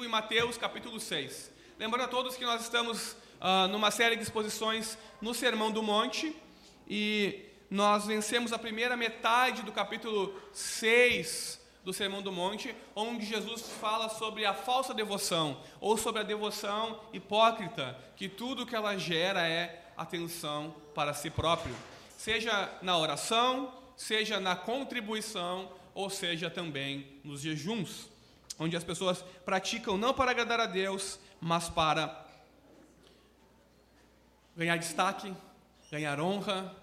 comigo em Mateus capítulo 6. Lembrando a todos que nós estamos uh, numa série de exposições no Sermão do Monte e nós vencemos a primeira metade do capítulo 6 do Sermão do Monte, onde Jesus fala sobre a falsa devoção ou sobre a devoção hipócrita, que tudo que ela gera é atenção para si próprio, seja na oração, seja na contribuição ou seja também nos jejuns, onde as pessoas praticam não para agradar a Deus, mas para ganhar destaque, ganhar honra,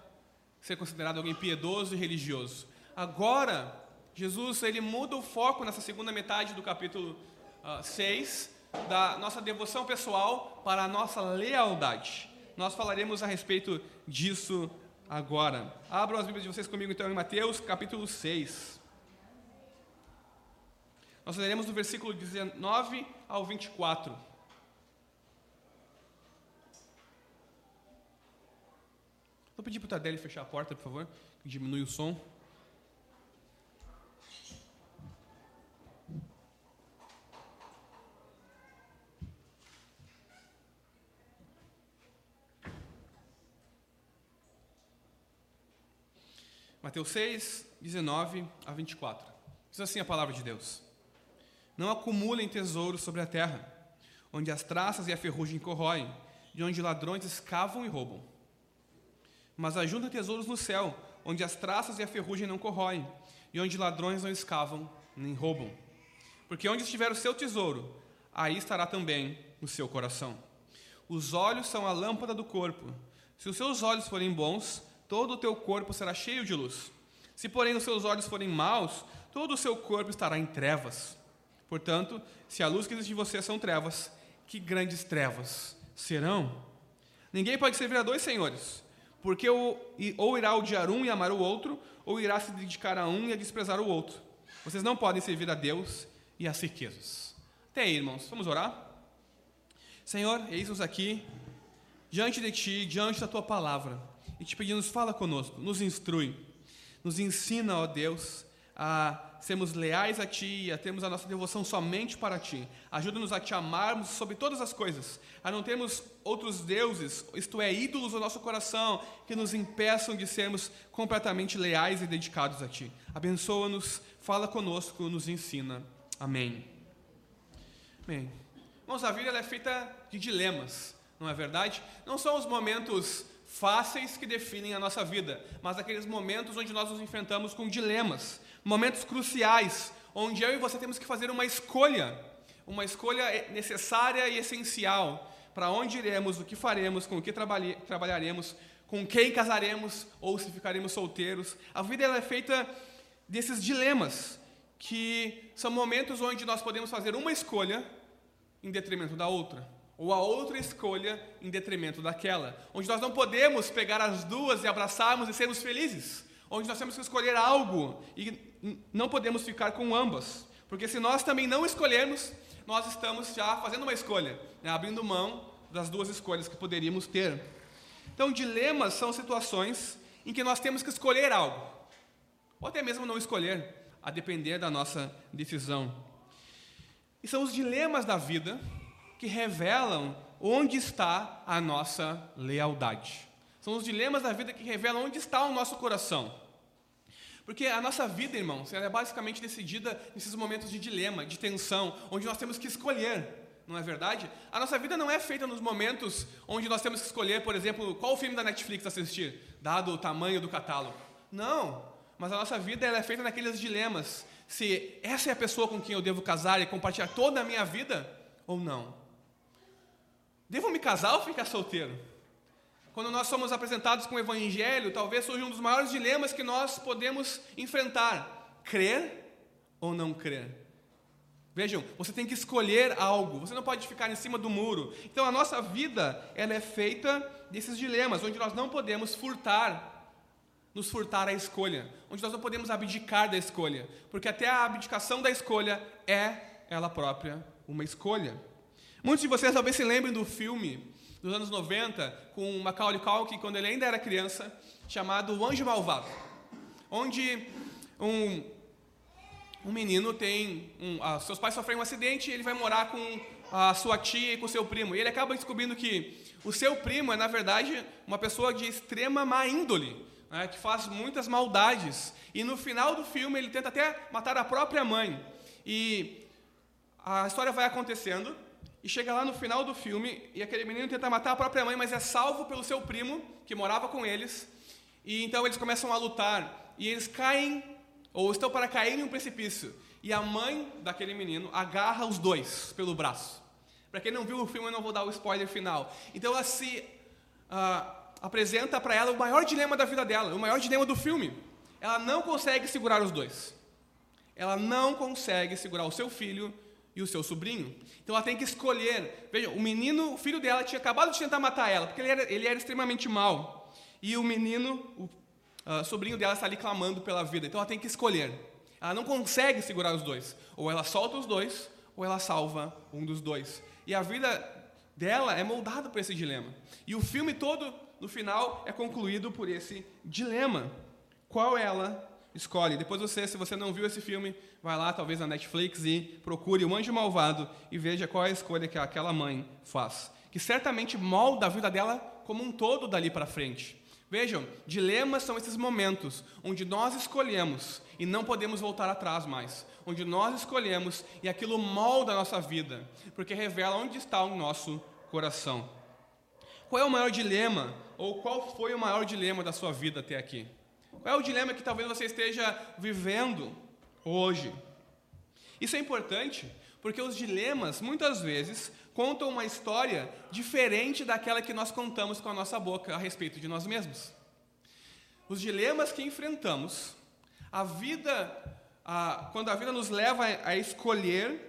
ser considerado alguém piedoso e religioso. Agora, Jesus ele muda o foco nessa segunda metade do capítulo uh, ah, 6, da nossa devoção pessoal para a nossa lealdade. Nós falaremos a respeito disso agora. Abram as Bíblias de vocês comigo então em Mateus capítulo 6. Nós leremos do versículo 19 ao 24. Vou pedir para o Tadelli fechar a porta, por favor, que diminui o som. Mateus 6, 19 a 24. Diz assim a palavra de Deus: Não acumulem tesouros sobre a terra, onde as traças e a ferrugem corroem, e onde ladrões escavam e roubam. Mas ajuntem tesouros no céu, onde as traças e a ferrugem não corroem, e onde ladrões não escavam nem roubam. Porque onde estiver o seu tesouro, aí estará também o seu coração. Os olhos são a lâmpada do corpo. Se os seus olhos forem bons, todo o teu corpo será cheio de luz. Se, porém, os seus olhos forem maus, todo o seu corpo estará em trevas. Portanto, se a luz que existe em você são trevas, que grandes trevas serão? Ninguém pode servir a dois senhores, porque ou irá odiar um e amar o outro, ou irá se dedicar a um e a desprezar o outro. Vocês não podem servir a Deus e às riquezas. Até aí, irmãos, vamos orar? Senhor, eis-nos aqui, diante de Ti, diante da Tua palavra e te pedimos, fala conosco, nos instrui, nos ensina, ó Deus, a sermos leais a Ti e a termos a nossa devoção somente para Ti. Ajuda-nos a Te amarmos sobre todas as coisas, a não termos outros deuses, isto é, ídolos no nosso coração, que nos impeçam de sermos completamente leais e dedicados a Ti. Abençoa-nos, fala conosco, nos ensina. Amém. Amém. Irmãos, a vida é feita de dilemas, não é verdade? Não são os momentos fáceis que definem a nossa vida, mas aqueles momentos onde nós nos enfrentamos com dilemas, momentos cruciais, onde eu e você temos que fazer uma escolha, uma escolha necessária e essencial para onde iremos, o que faremos, com o que trabalharemos, com quem casaremos ou se ficaremos solteiros. A vida é feita desses dilemas, que são momentos onde nós podemos fazer uma escolha em detrimento da outra ou a outra escolha em detrimento daquela, onde nós não podemos pegar as duas e abraçarmos e sermos felizes, onde nós temos que escolher algo e não podemos ficar com ambas, porque se nós também não escolhermos, nós estamos já fazendo uma escolha, né, abrindo mão das duas escolhas que poderíamos ter. Então, dilemas são situações em que nós temos que escolher algo, ou até mesmo não escolher, a depender da nossa decisão. E são os dilemas da vida que revelam onde está a nossa lealdade. São os dilemas da vida que revelam onde está o nosso coração. Porque a nossa vida, irmãos, ela é basicamente decidida nesses momentos de dilema, de tensão, onde nós temos que escolher, não é verdade? A nossa vida não é feita nos momentos onde nós temos que escolher, por exemplo, qual filme da Netflix assistir, dado o tamanho do catálogo. Não, mas a nossa vida ela é feita naqueles dilemas. Se essa é a pessoa com quem eu devo casar e compartilhar toda a minha vida ou não. Devo me casar ou ficar solteiro? Quando nós somos apresentados com o Evangelho, talvez seja um dos maiores dilemas que nós podemos enfrentar: crer ou não crer. Vejam, você tem que escolher algo, você não pode ficar em cima do muro. Então a nossa vida ela é feita desses dilemas, onde nós não podemos furtar, nos furtar a escolha, onde nós não podemos abdicar da escolha, porque até a abdicação da escolha é ela própria uma escolha. Muitos de vocês talvez se lembrem do filme dos anos 90 com Macaulay Culkin quando ele ainda era criança, chamado O Anjo Malvado, onde um, um menino tem. Um, ah, seus pais sofrem um acidente e ele vai morar com a sua tia e com seu primo. E ele acaba descobrindo que o seu primo é, na verdade, uma pessoa de extrema má índole, né, que faz muitas maldades. E no final do filme ele tenta até matar a própria mãe. E a história vai acontecendo. E chega lá no final do filme e aquele menino tenta matar a própria mãe, mas é salvo pelo seu primo, que morava com eles. E então eles começam a lutar. E eles caem, ou estão para cair em um precipício. E a mãe daquele menino agarra os dois pelo braço. Para quem não viu o filme, eu não vou dar o spoiler final. Então ela se uh, apresenta para ela o maior dilema da vida dela, o maior dilema do filme. Ela não consegue segurar os dois. Ela não consegue segurar o seu filho e o seu sobrinho. Então ela tem que escolher. Veja, o menino, o filho dela, tinha acabado de tentar matar ela, porque ele era, ele era extremamente mau. E o menino, o uh, sobrinho dela, está ali clamando pela vida. Então ela tem que escolher. Ela não consegue segurar os dois. Ou ela solta os dois, ou ela salva um dos dois. E a vida dela é moldada por esse dilema. E o filme todo, no final, é concluído por esse dilema. Qual ela escolhe? Depois você, se você não viu esse filme, vai lá, talvez na Netflix, e procure o Anjo Malvado e veja qual é a escolha que aquela mãe faz. Que certamente molda a vida dela como um todo dali para frente. Vejam, dilemas são esses momentos onde nós escolhemos e não podemos voltar atrás mais. Onde nós escolhemos e aquilo molda a nossa vida, porque revela onde está o nosso coração. Qual é o maior dilema, ou qual foi o maior dilema da sua vida até aqui? Qual é o dilema que talvez você esteja vivendo hoje? Isso é importante porque os dilemas, muitas vezes, contam uma história diferente daquela que nós contamos com a nossa boca a respeito de nós mesmos. Os dilemas que enfrentamos, a vida, a, quando a vida nos leva a, a escolher,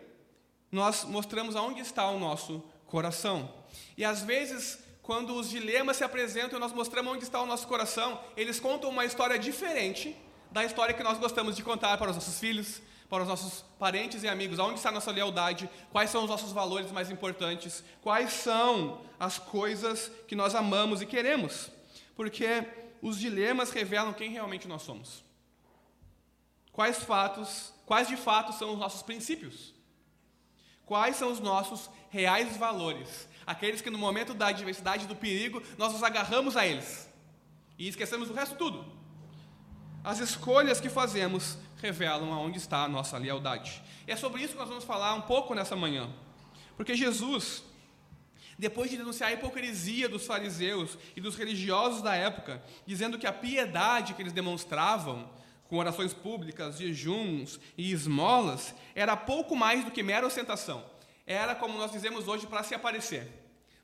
nós mostramos aonde está o nosso coração. E às vezes, quando os dilemas se apresentam e nós mostramos onde está o nosso coração, eles contam uma história diferente da história que nós gostamos de contar para os nossos filhos, para os nossos parentes e amigos, aonde está a nossa lealdade, quais são os nossos valores mais importantes, quais são as coisas que nós amamos e queremos, porque os dilemas revelam quem realmente nós somos. Quais fatos, quais de fato são os nossos princípios? Quais são os nossos reais valores? Aqueles que no momento da adversidade, do perigo, nós nos agarramos a eles e esquecemos do resto tudo. As escolhas que fazemos revelam aonde está a nossa lealdade. E é sobre isso que nós vamos falar um pouco nessa manhã. Porque Jesus, depois de denunciar a hipocrisia dos fariseus e dos religiosos da época, dizendo que a piedade que eles demonstravam, com orações públicas, jejuns e esmolas, era pouco mais do que mera ostentação. Era, como nós dizemos hoje, para se aparecer,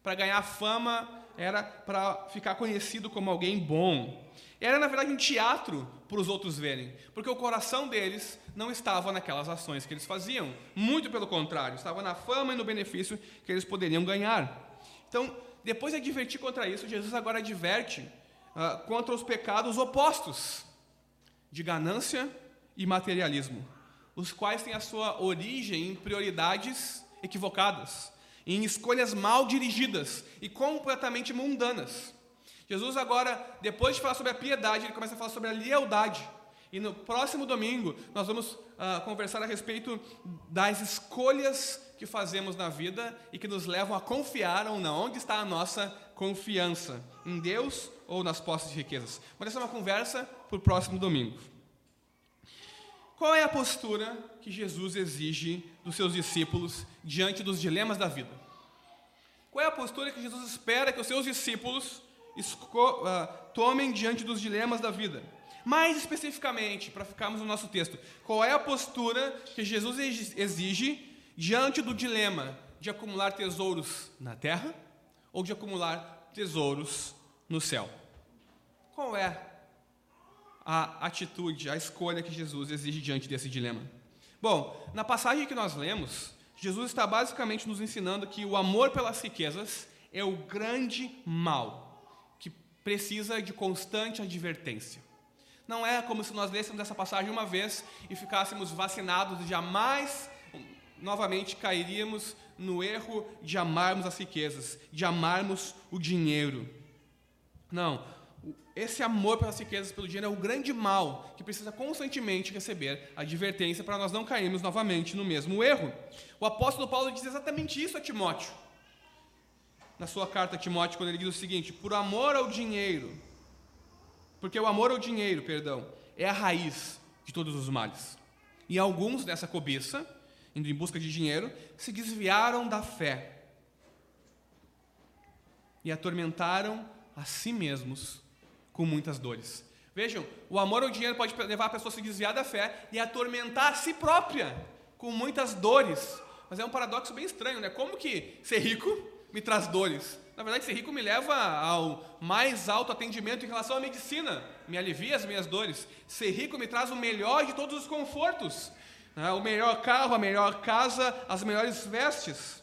para ganhar fama, era para ficar conhecido como alguém bom. Era, na verdade, um teatro para os outros verem, porque o coração deles não estava naquelas ações que eles faziam, muito pelo contrário, estava na fama e no benefício que eles poderiam ganhar. Então, depois de advertir contra isso, Jesus agora adverte uh, contra os pecados opostos de ganância e materialismo, os quais têm a sua origem em prioridades equivocadas, em escolhas mal dirigidas e completamente mundanas. Jesus agora, depois de falar sobre a piedade, ele começa a falar sobre a lealdade. E no próximo domingo nós vamos uh, conversar a respeito das escolhas que fazemos na vida e que nos levam a confiar ou não. Onde está a nossa confiança? Em Deus ou nas posses de riquezas? Mas essa é uma conversa para o próximo domingo. Qual é a postura que Jesus exige dos seus discípulos diante dos dilemas da vida? Qual é a postura que Jesus espera que os seus discípulos uh, tomem diante dos dilemas da vida. Mais especificamente, para ficarmos no nosso texto, qual é a postura que Jesus exige diante do dilema de acumular tesouros na terra ou de acumular tesouros no céu? Qual é a atitude, a escolha que Jesus exige diante desse dilema? Bom, na passagem que nós lemos, Jesus está basicamente nos ensinando que o amor pelas riquezas é o grande mal precisa de constante advertência. Não é como se nós lêssemos essa passagem uma vez e ficássemos vacinados e jamais novamente cairíamos no erro de amarmos as riquezas, de amarmos o dinheiro. Não. Esse amor pelas riquezas, pelo dinheiro, é o grande mal que precisa constantemente receber advertência para nós não cairmos novamente no mesmo erro. O apóstolo Paulo diz exatamente isso a Timóteo. Na sua carta a Timóteo, quando ele diz o seguinte: por amor ao dinheiro, porque o amor ao dinheiro, perdão, é a raiz de todos os males. E alguns dessa cobiça, indo em busca de dinheiro, se desviaram da fé e atormentaram a si mesmos com muitas dores. Vejam, o amor ao dinheiro pode levar a pessoa a se desviar da fé e atormentar a si própria com muitas dores. Mas é um paradoxo bem estranho, né? Como que ser rico me traz dores? Na verdade, ser rico me leva ao mais alto atendimento em relação à medicina, me alivia as minhas dores. Ser rico me traz o melhor de todos os confortos, né? o melhor carro, a melhor casa, as melhores vestes.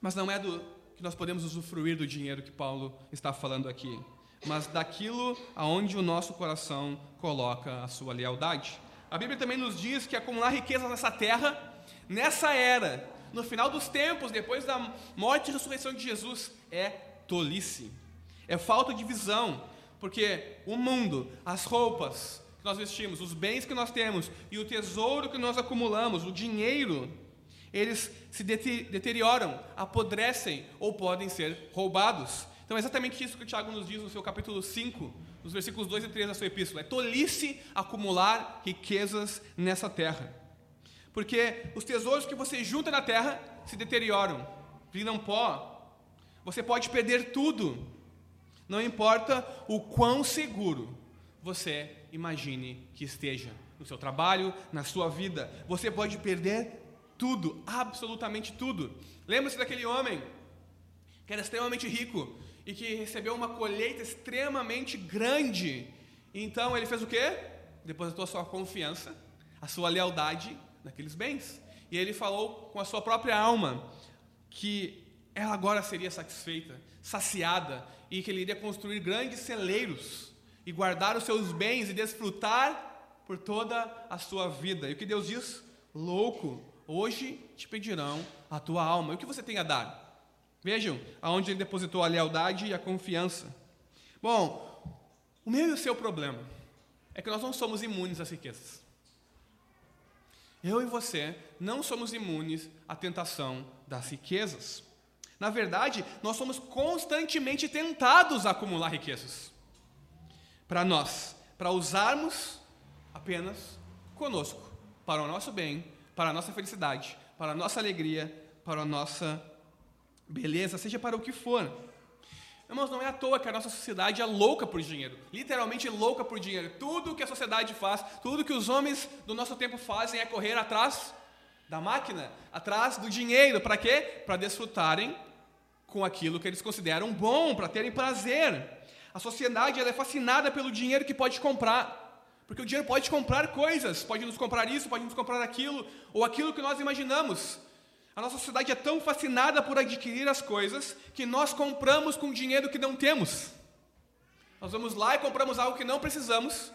Mas não é do que nós podemos usufruir do dinheiro que Paulo está falando aqui, mas daquilo aonde o nosso coração coloca a sua lealdade. A Bíblia também nos diz que acumular riquezas nessa terra, nessa era, no final dos tempos, depois da morte e ressurreição de Jesus, é tolice, é falta de visão, porque o mundo, as roupas que nós vestimos, os bens que nós temos e o tesouro que nós acumulamos, o dinheiro, eles se deterioram, apodrecem ou podem ser roubados. Então é exatamente isso que o Tiago nos diz no seu capítulo 5, nos versículos 2 e 3 da sua epístola. É tolice acumular riquezas nessa terra. Porque os tesouros que você junta na terra se deterioram, viram pó. Você pode perder tudo. Não importa o quão seguro você imagine que esteja no seu trabalho, na sua vida, você pode perder tudo, absolutamente tudo. Lembra-se daquele homem que era extremamente rico e que recebeu uma colheita extremamente grande. Então ele fez o quê? Depositou a sua confiança, a sua lealdade naqueles bens. E ele falou com a sua própria alma que ela agora seria satisfeita, saciada, e que ele iria construir grandes celeiros e guardar os seus bens e desfrutar por toda a sua vida. E o que Deus diz? Louco, hoje te pedirão a tua alma. E o que você tem a dar? Vejam aonde ele depositou a lealdade e a confiança. Bom, o meu e o seu problema é que nós não somos imunes às riquezas. Eu e você não somos imunes à tentação das riquezas. Na verdade, nós somos constantemente tentados a acumular riquezas. Para nós, para usarmos apenas conosco, para o nosso bem, para a nossa felicidade, para a nossa alegria, para a nossa beleza, seja para o que for. Irmãos, não é à toa que a nossa sociedade é louca por dinheiro, literalmente louca por dinheiro. Tudo que a sociedade faz, tudo que os homens do nosso tempo fazem é correr atrás da máquina, atrás do dinheiro. Para quê? Para desfrutarem com aquilo que eles consideram bom, para terem prazer. A sociedade é fascinada pelo dinheiro que pode comprar. Porque o dinheiro pode comprar coisas, pode nos comprar isso, pode nos comprar aquilo, ou aquilo que nós imaginamos. A nossa sociedade é tão fascinada por adquirir as coisas que nós compramos com dinheiro que não temos. Nós vamos lá e compramos algo que não precisamos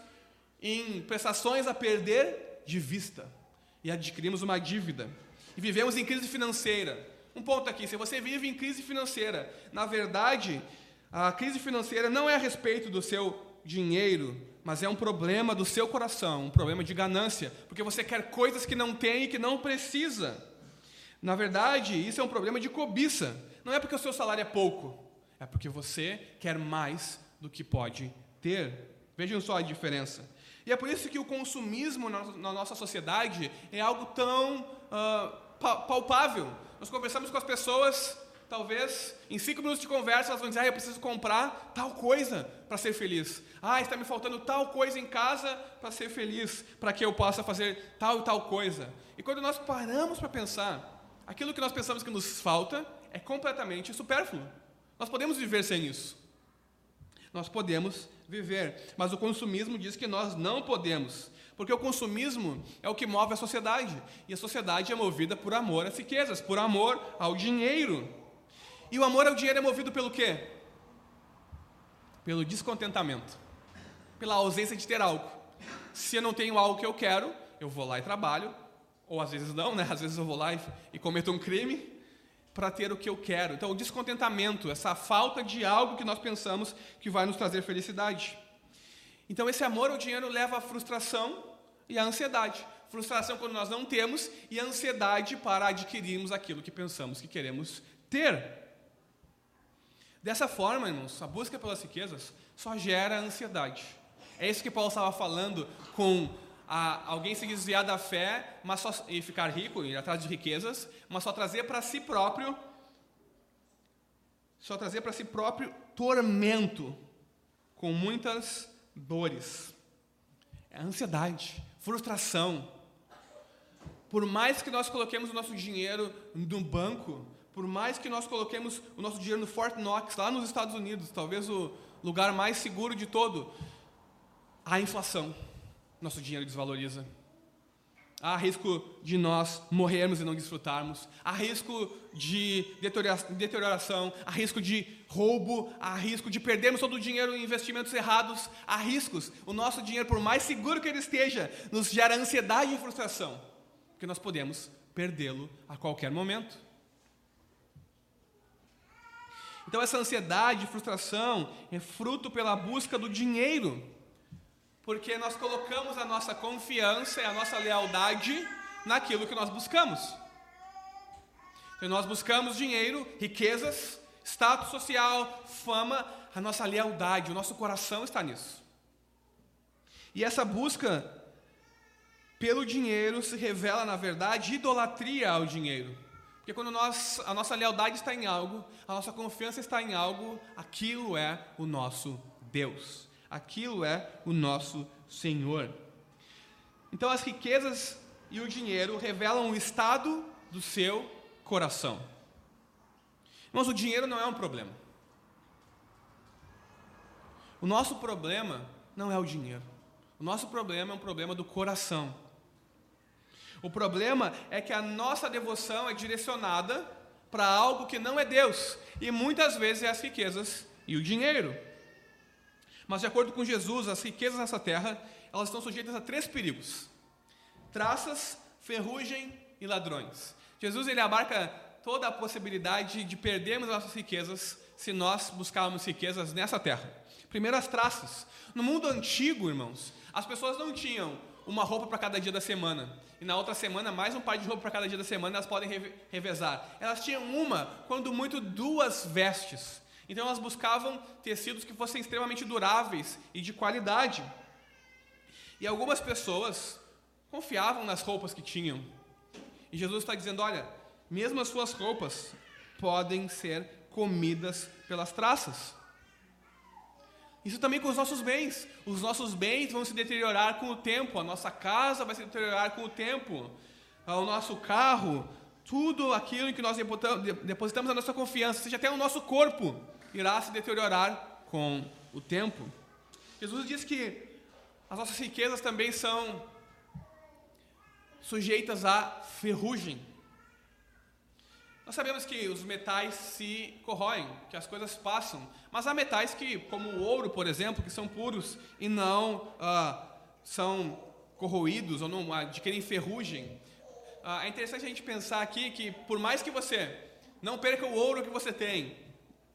em prestações a perder de vista e adquirimos uma dívida. E vivemos em crise financeira. Um ponto aqui: se você vive em crise financeira, na verdade, a crise financeira não é a respeito do seu dinheiro, mas é um problema do seu coração, um problema de ganância, porque você quer coisas que não tem e que não precisa. Na verdade, isso é um problema de cobiça. Não é porque o seu salário é pouco, é porque você quer mais do que pode ter. Vejam só a diferença. E é por isso que o consumismo na nossa sociedade é algo tão uh, palpável. Nós conversamos com as pessoas, talvez em cinco minutos de conversa, elas vão dizer: ah, eu preciso comprar tal coisa para ser feliz. Ah, está me faltando tal coisa em casa para ser feliz, para que eu possa fazer tal e tal coisa. E quando nós paramos para pensar, aquilo que nós pensamos que nos falta é completamente supérfluo. Nós podemos viver sem isso. Nós podemos viver, mas o consumismo diz que nós não podemos, porque o consumismo é o que move a sociedade, e a sociedade é movida por amor às riquezas, por amor ao dinheiro. E o amor ao dinheiro é movido pelo quê? Pelo descontentamento, pela ausência de ter algo. Se eu não tenho algo que eu quero, eu vou lá e trabalho, ou às vezes não, né? Às vezes eu vou lá e, e cometo um crime para ter o que eu quero. Então, o descontentamento, essa falta de algo que nós pensamos que vai nos trazer felicidade. Então, esse amor ao dinheiro leva à frustração e à ansiedade. Frustração quando nós não temos e ansiedade para adquirirmos aquilo que pensamos que queremos ter. Dessa forma, irmãos, a busca pelas riquezas só gera ansiedade. É isso que Paulo estava falando com a, alguém se desviar da fé mas só, e ficar rico, ir atrás de riquezas, mas só trazer para si próprio, só trazer para si próprio tormento, com muitas dores. É ansiedade, frustração. Por mais que nós coloquemos o nosso dinheiro no banco, por mais que nós coloquemos o nosso dinheiro no Fort Knox, lá nos Estados Unidos, talvez o lugar mais seguro de todo, há inflação. Nosso dinheiro desvaloriza. Há risco de nós morrermos e não desfrutarmos. Há risco de deterioração. Há risco de roubo. Há risco de perdermos todo o dinheiro em investimentos errados. Há riscos. O nosso dinheiro, por mais seguro que ele esteja, nos gera ansiedade e frustração. Porque nós podemos perdê-lo a qualquer momento. Então, essa ansiedade e frustração é fruto pela busca do dinheiro, porque nós colocamos a nossa confiança e a nossa lealdade naquilo que nós buscamos. Então, nós buscamos dinheiro, riquezas, status social, fama, a nossa lealdade, o nosso coração está nisso. E essa busca pelo dinheiro se revela, na verdade, idolatria ao dinheiro. Porque quando nós, a nossa lealdade está em algo, a nossa confiança está em algo, aquilo é o nosso Deus. Aquilo é o nosso Senhor. Então as riquezas e o dinheiro revelam o estado do seu coração. Mas o dinheiro não é um problema. O nosso problema não é o dinheiro. O nosso problema é um problema do coração. O problema é que a nossa devoção é direcionada para algo que não é Deus, e muitas vezes é as riquezas e o dinheiro. Mas de acordo com Jesus, as riquezas nessa terra, elas estão sujeitas a três perigos: traças, ferrugem e ladrões. Jesus ele abarca toda a possibilidade de perdermos nossas riquezas se nós buscarmos riquezas nessa terra. Primeiro as traças. No mundo antigo, irmãos, as pessoas não tinham uma roupa para cada dia da semana. E na outra semana, mais um par de roupa para cada dia da semana, elas podem revezar. Elas tinham uma, quando muito, duas vestes. Então elas buscavam tecidos que fossem extremamente duráveis e de qualidade. E algumas pessoas confiavam nas roupas que tinham. E Jesus está dizendo: olha, mesmo as suas roupas podem ser comidas pelas traças. Isso também com os nossos bens. Os nossos bens vão se deteriorar com o tempo, a nossa casa vai se deteriorar com o tempo, o nosso carro, tudo aquilo em que nós depositamos a nossa confiança, seja até o nosso corpo, irá se deteriorar com o tempo. Jesus diz que as nossas riquezas também são sujeitas à ferrugem. Nós sabemos que os metais se corroem, que as coisas passam, mas há metais que, como o ouro, por exemplo, que são puros e não ah, são corroídos ou não adquirem ferrugem. Ah, é interessante a gente pensar aqui que, por mais que você não perca o ouro que você tem,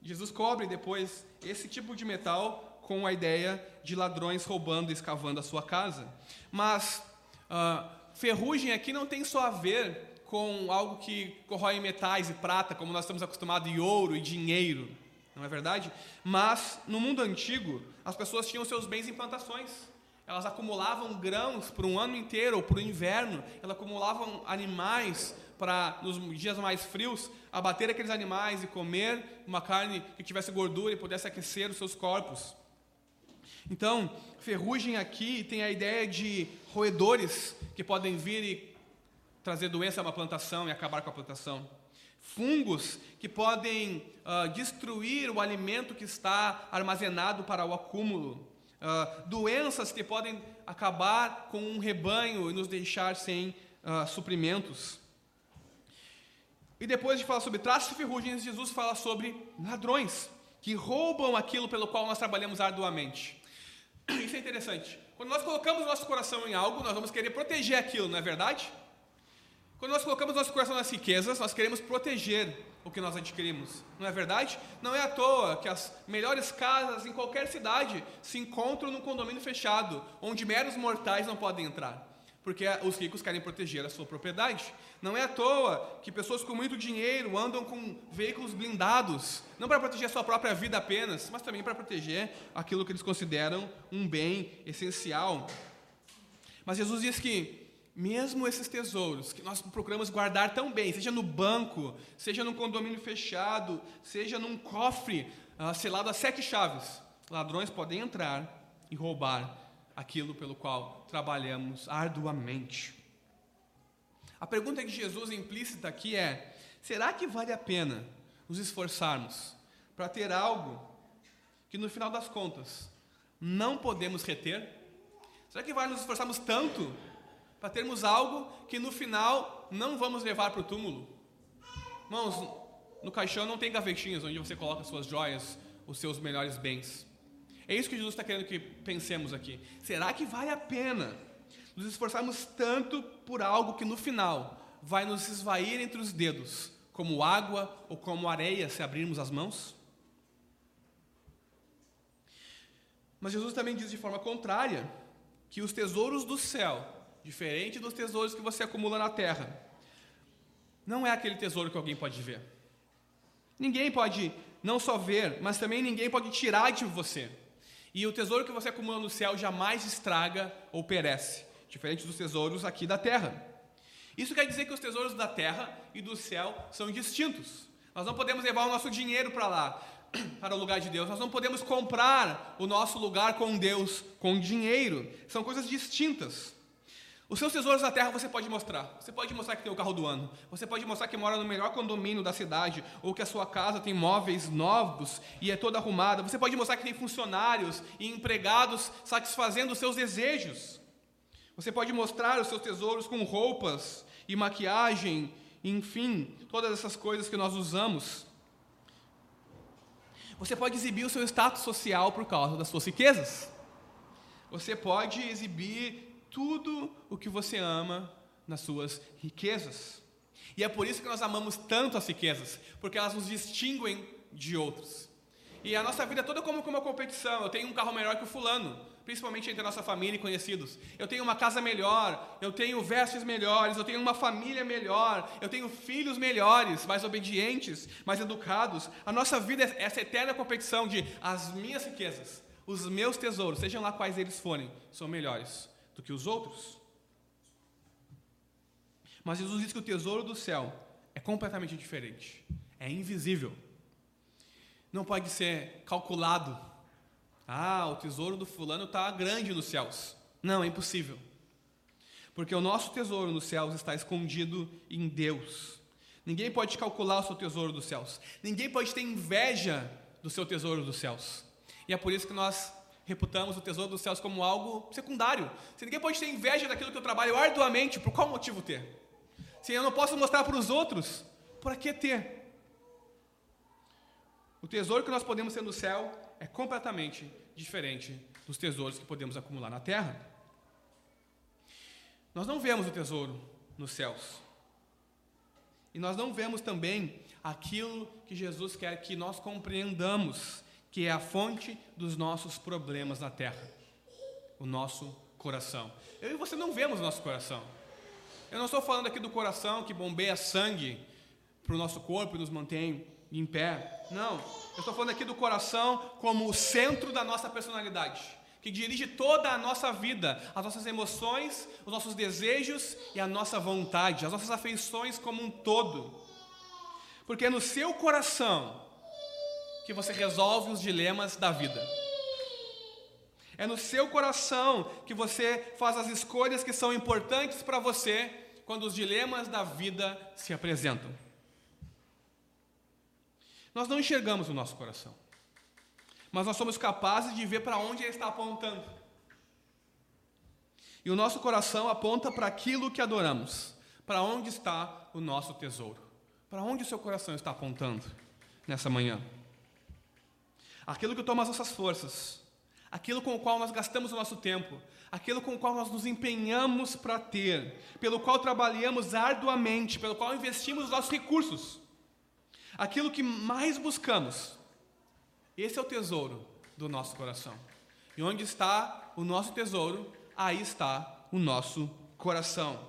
Jesus cobre depois esse tipo de metal com a ideia de ladrões roubando e escavando a sua casa. Mas ah, ferrugem aqui não tem só a ver com algo que corrói metais e prata, como nós estamos acostumados, e ouro e dinheiro, não é verdade? Mas no mundo antigo, as pessoas tinham seus bens em plantações. Elas acumulavam grãos por um ano inteiro ou por um inverno, elas acumulavam animais para, nos dias mais frios, abater aqueles animais e comer uma carne que tivesse gordura e pudesse aquecer os seus corpos. Então, ferrugem aqui tem a ideia de roedores que podem vir e trazer doença a uma plantação e acabar com a plantação. Fungos que podem uh, destruir o alimento que está armazenado para o acúmulo. Uh, doenças que podem acabar com um rebanho e nos deixar sem uh, suprimentos. E depois de falar sobre traços e ferrugens, Jesus fala sobre ladrões que roubam aquilo pelo qual nós trabalhamos arduamente. Isso é interessante. Quando nós colocamos nosso coração em algo, nós vamos querer proteger aquilo, não é verdade? Quando nós colocamos nosso coração nas riquezas, nós queremos proteger o que nós adquirimos, não é verdade? Não é à toa que as melhores casas em qualquer cidade se encontram num condomínio fechado, onde meros mortais não podem entrar, porque os ricos querem proteger a sua propriedade. Não é à toa que pessoas com muito dinheiro andam com veículos blindados, não para proteger a sua própria vida apenas, mas também para proteger aquilo que eles consideram um bem essencial. Mas Jesus diz que mesmo esses tesouros que nós procuramos guardar tão bem, seja no banco, seja num condomínio fechado, seja num cofre uh, selado a sete chaves, ladrões podem entrar e roubar aquilo pelo qual trabalhamos arduamente. A pergunta de Jesus implícita aqui é: será que vale a pena nos esforçarmos para ter algo que no final das contas não podemos reter? Será que vale nos esforçarmos tanto para termos algo que no final não vamos levar para o túmulo. Irmãos, no caixão não tem gavetinhas onde você coloca suas joias, os seus melhores bens. É isso que Jesus está querendo que pensemos aqui. Será que vale a pena nos esforçarmos tanto por algo que no final vai nos esvair entre os dedos, como água ou como areia se abrirmos as mãos? Mas Jesus também diz de forma contrária que os tesouros do céu diferente dos tesouros que você acumula na terra. Não é aquele tesouro que alguém pode ver. Ninguém pode não só ver, mas também ninguém pode tirar de você. E o tesouro que você acumula no céu jamais estraga ou perece, diferente dos tesouros aqui da terra. Isso quer dizer que os tesouros da terra e do céu são distintos. Nós não podemos levar o nosso dinheiro para lá, para o lugar de Deus. Nós não podemos comprar o nosso lugar com Deus com dinheiro. São coisas distintas. Os seus tesouros na terra você pode mostrar. Você pode mostrar que tem o carro do ano. Você pode mostrar que mora no melhor condomínio da cidade. Ou que a sua casa tem móveis novos e é toda arrumada. Você pode mostrar que tem funcionários e empregados satisfazendo os seus desejos. Você pode mostrar os seus tesouros com roupas e maquiagem, enfim, todas essas coisas que nós usamos. Você pode exibir o seu status social por causa das suas riquezas. Você pode exibir tudo o que você ama nas suas riquezas. E é por isso que nós amamos tanto as riquezas, porque elas nos distinguem de outros. E a nossa vida é toda como uma competição. Eu tenho um carro melhor que o fulano, principalmente entre a nossa família e conhecidos. Eu tenho uma casa melhor, eu tenho vestes melhores, eu tenho uma família melhor, eu tenho filhos melhores, mais obedientes, mais educados. A nossa vida é essa eterna competição de as minhas riquezas, os meus tesouros, sejam lá quais eles forem, são melhores do que os outros. Mas Jesus diz que o tesouro do céu é completamente diferente, é invisível, não pode ser calculado. Ah, o tesouro do fulano está grande nos céus. Não, é impossível. Porque o nosso tesouro nos céus está escondido em Deus. Ninguém pode calcular o seu tesouro dos céus. Ninguém pode ter inveja do seu tesouro dos céus. E é por isso que nós reputamos o tesouro dos céus como algo secundário. Se ninguém pode ter inveja daquilo que eu trabalho arduamente, por qual motivo ter? Se eu não posso mostrar para os outros, por que ter? O tesouro que nós podemos ter no céu é completamente diferente dos tesouros que podemos acumular na terra. Nós não vemos o tesouro nos céus. E nós não vemos também aquilo que Jesus quer que nós compreendamos que é a fonte dos nossos problemas na terra, o nosso coração. Eu e você não vemos nosso coração. Eu não estou falando aqui do coração que bombeia sangue para o nosso corpo e nos mantém em pé. Não. Eu estou falando aqui do coração como o centro da nossa personalidade, que dirige toda a nossa vida, as nossas emoções, os nossos desejos e a nossa vontade, as nossas afeições como um todo. Porque no seu coração que você resolve os dilemas da vida. É no seu coração que você faz as escolhas que são importantes para você quando os dilemas da vida se apresentam. Nós não enxergamos o nosso coração, mas nós somos capazes de ver para onde ele está apontando. E o nosso coração aponta para aquilo que adoramos. Para onde está o nosso tesouro? Para onde o seu coração está apontando nessa manhã? Aquilo que toma as nossas forças, aquilo com o qual nós gastamos o nosso tempo, aquilo com o qual nós nos empenhamos para ter, pelo qual trabalhamos arduamente, pelo qual investimos os nossos recursos, aquilo que mais buscamos. Esse é o tesouro do nosso coração. E onde está o nosso tesouro, aí está o nosso coração.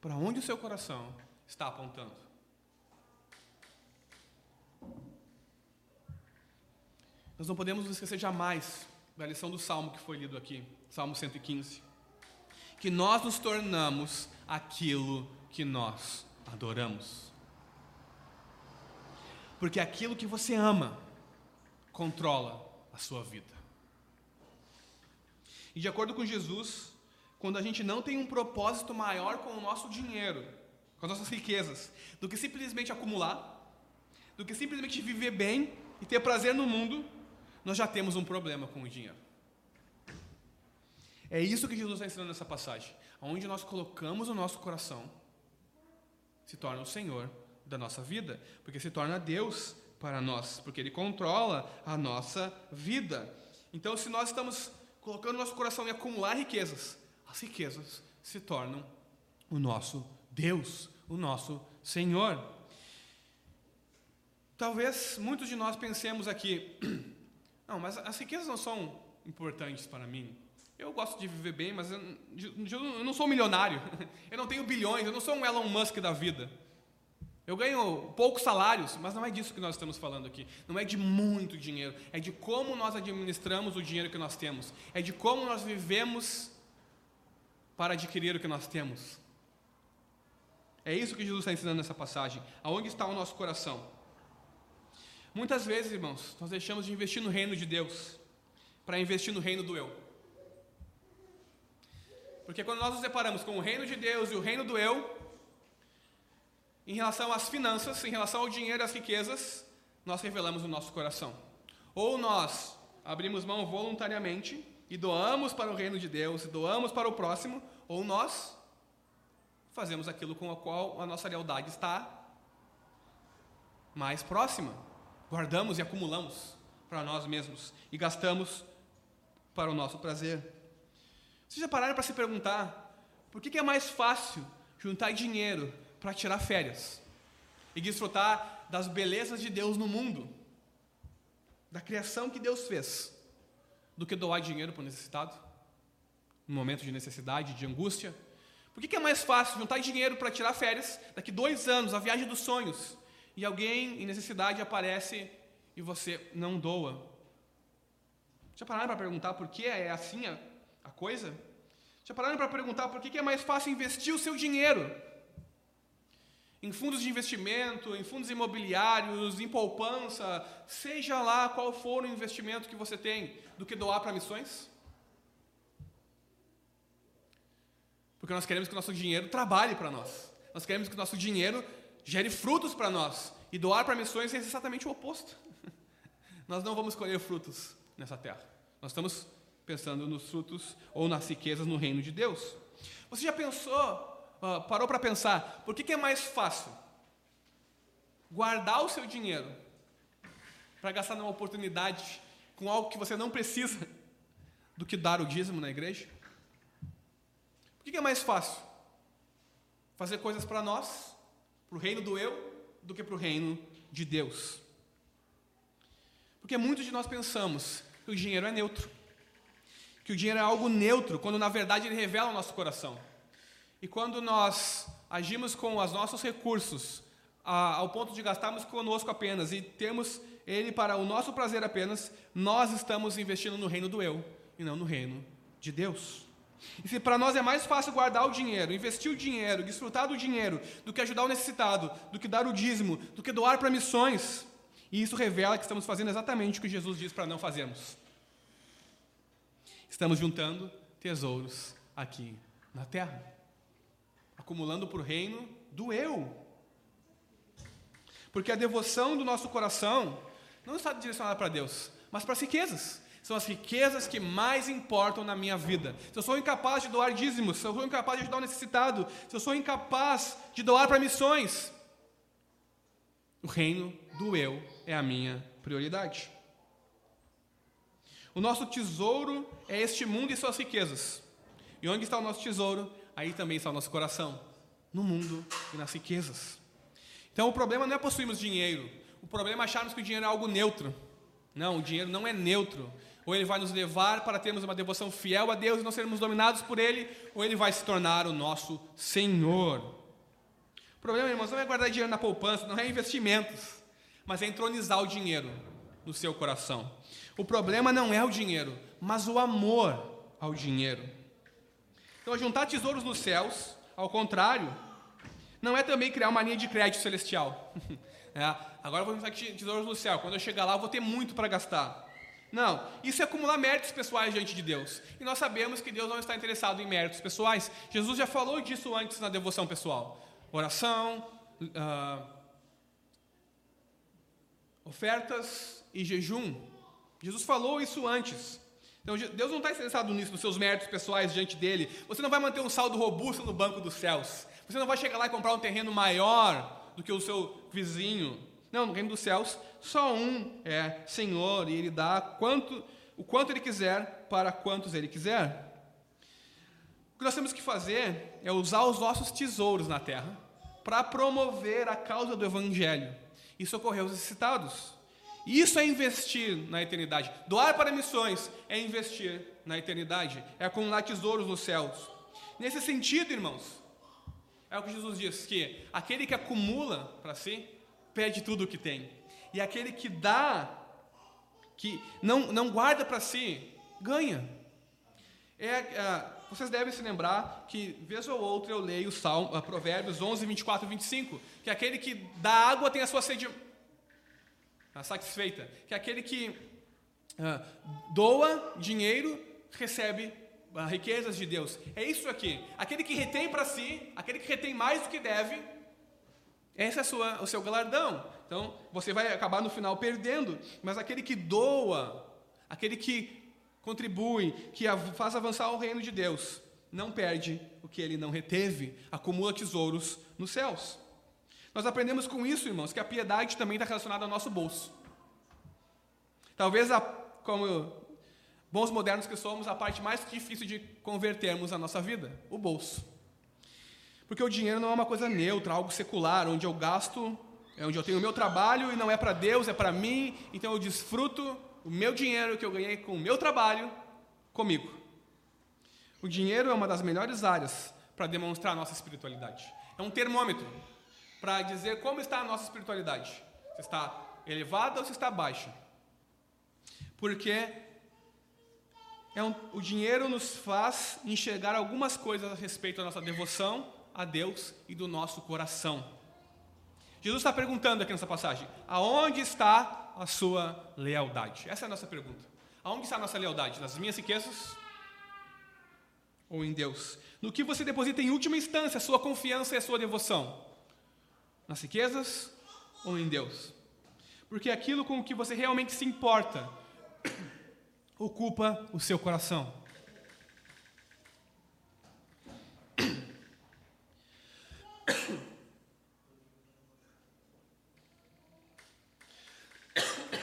Para onde o seu coração está apontando? Nós não podemos esquecer jamais da lição do salmo que foi lido aqui, Salmo 115. Que nós nos tornamos aquilo que nós adoramos. Porque aquilo que você ama controla a sua vida. E de acordo com Jesus, quando a gente não tem um propósito maior com o nosso dinheiro, com as nossas riquezas, do que simplesmente acumular, do que simplesmente viver bem e ter prazer no mundo, nós já temos um problema com o dinheiro. É isso que Jesus está ensinando nessa passagem. Onde nós colocamos o nosso coração, se torna o Senhor da nossa vida, porque se torna Deus para nós, porque Ele controla a nossa vida. Então, se nós estamos colocando nosso coração em acumular riquezas, as riquezas se tornam o nosso Deus, o nosso Senhor. Talvez muitos de nós pensemos aqui, não, mas as riquezas não são importantes para mim. Eu gosto de viver bem, mas eu, eu não sou um milionário. Eu não tenho bilhões, eu não sou um Elon Musk da vida. Eu ganho poucos salários, mas não é disso que nós estamos falando aqui. Não é de muito dinheiro, é de como nós administramos o dinheiro que nós temos. É de como nós vivemos para adquirir o que nós temos. É isso que Jesus está ensinando nessa passagem. Aonde está o nosso coração? Muitas vezes, irmãos, nós deixamos de investir no reino de Deus para investir no reino do eu. Porque quando nós nos separamos com o reino de Deus e o reino do eu, em relação às finanças, em relação ao dinheiro às riquezas, nós revelamos o nosso coração. Ou nós abrimos mão voluntariamente e doamos para o reino de Deus, e doamos para o próximo, ou nós fazemos aquilo com o qual a nossa lealdade está mais próxima. Guardamos e acumulamos para nós mesmos e gastamos para o nosso prazer. Vocês já pararam para se perguntar por que é mais fácil juntar dinheiro para tirar férias e desfrutar das belezas de Deus no mundo, da criação que Deus fez, do que doar dinheiro para o necessitado, no momento de necessidade, de angústia. Por que, que é mais fácil juntar dinheiro para tirar férias, daqui dois anos, a viagem dos sonhos, e alguém em necessidade aparece e você não doa? Já pararam para perguntar por que é assim a, a coisa? Já pararam para perguntar por que, que é mais fácil investir o seu dinheiro em fundos de investimento, em fundos imobiliários, em poupança, seja lá qual for o investimento que você tem, do que doar para missões? Porque nós queremos que o nosso dinheiro trabalhe para nós. Nós queremos que o nosso dinheiro gere frutos para nós. E doar para missões é exatamente o oposto. Nós não vamos colher frutos nessa terra. Nós estamos pensando nos frutos ou nas riquezas no reino de Deus. Você já pensou uh, parou para pensar, por que, que é mais fácil guardar o seu dinheiro para gastar numa oportunidade com algo que você não precisa do que dar o dízimo na igreja? Por que, que é mais fácil fazer coisas para nós, para o reino do eu, do que para o reino de Deus? Porque muitos de nós pensamos que o dinheiro é neutro, que o dinheiro é algo neutro, quando na verdade ele revela o nosso coração. E quando nós agimos com os nossos recursos a, ao ponto de gastarmos conosco apenas e termos ele para o nosso prazer apenas, nós estamos investindo no reino do eu e não no reino de Deus. E se para nós é mais fácil guardar o dinheiro, investir o dinheiro, desfrutar do dinheiro, do que ajudar o necessitado, do que dar o dízimo, do que doar para missões, e isso revela que estamos fazendo exatamente o que Jesus diz para não fazermos. Estamos juntando tesouros aqui na terra acumulando para o reino do eu. Porque a devoção do nosso coração não está direcionada para Deus, mas para as riquezas. São as riquezas que mais importam na minha vida. Se eu sou incapaz de doar dízimos, se eu sou incapaz de ajudar o necessitado, se eu sou incapaz de doar para missões, o reino do eu é a minha prioridade. O nosso tesouro é este mundo e suas riquezas. E onde está o nosso tesouro? Aí também está o nosso coração, no mundo e nas riquezas. Então o problema não é possuirmos dinheiro, o problema é acharmos que o dinheiro é algo neutro. Não, o dinheiro não é neutro. Ou ele vai nos levar para termos uma devoção fiel a Deus e não sermos dominados por ele, ou ele vai se tornar o nosso Senhor. O problema, irmãos, não é guardar dinheiro na poupança, não é investimentos, mas é entronizar o dinheiro no seu coração. O problema não é o dinheiro, mas o amor ao dinheiro. Então, juntar tesouros nos céus, ao contrário, não é também criar uma linha de crédito celestial. é, agora eu vou juntar tesouros no céu, quando eu chegar lá eu vou ter muito para gastar. Não, isso é acumular méritos pessoais diante de Deus. E nós sabemos que Deus não está interessado em méritos pessoais. Jesus já falou disso antes na devoção pessoal. Oração, uh, ofertas e jejum. Jesus falou isso antes. Então, Deus não está interessado nisso, nos seus méritos pessoais diante dele. Você não vai manter um saldo robusto no banco dos céus. Você não vai chegar lá e comprar um terreno maior do que o seu vizinho. Não, no reino dos céus, só um é Senhor e ele dá quanto, o quanto ele quiser para quantos ele quiser. O que nós temos que fazer é usar os nossos tesouros na terra para promover a causa do evangelho e socorrer os necessitados. Isso é investir na eternidade. Doar para missões é investir na eternidade, é acumular tesouros nos céus. Nesse sentido, irmãos, é o que Jesus diz: que aquele que acumula para si, perde tudo o que tem. E aquele que dá, que não, não guarda para si, ganha. É, é, vocês devem se lembrar que, vez ou outra, eu leio Salmo, Provérbios 11, 24 e 25, que aquele que dá água tem a sua sede satisfeita, que aquele que ah, doa dinheiro recebe ah, riquezas de Deus. É isso aqui. Aquele que retém para si, aquele que retém mais do que deve, esse é sua, o seu galardão. Então, você vai acabar no final perdendo, mas aquele que doa, aquele que contribui, que faz avançar o reino de Deus, não perde o que ele não reteve, acumula tesouros nos céus. Nós aprendemos com isso, irmãos, que a piedade também está relacionada ao nosso bolso. Talvez, a, como bons modernos que somos, a parte mais difícil de convertermos a nossa vida, o bolso. Porque o dinheiro não é uma coisa neutra, algo secular, onde eu gasto, é onde eu tenho o meu trabalho e não é para Deus, é para mim, então eu desfruto o meu dinheiro que eu ganhei com o meu trabalho comigo. O dinheiro é uma das melhores áreas para demonstrar a nossa espiritualidade. É um termômetro para dizer como está a nossa espiritualidade. Se está elevada ou se está baixa. Porque é um, o dinheiro nos faz enxergar algumas coisas a respeito da nossa devoção a Deus e do nosso coração. Jesus está perguntando aqui nessa passagem: aonde está a sua lealdade? Essa é a nossa pergunta. Aonde está a nossa lealdade? Nas minhas riquezas ou em Deus? No que você deposita em última instância a sua confiança e a sua devoção? Nas riquezas ou em Deus? Porque aquilo com o que você realmente se importa ocupa o seu coração.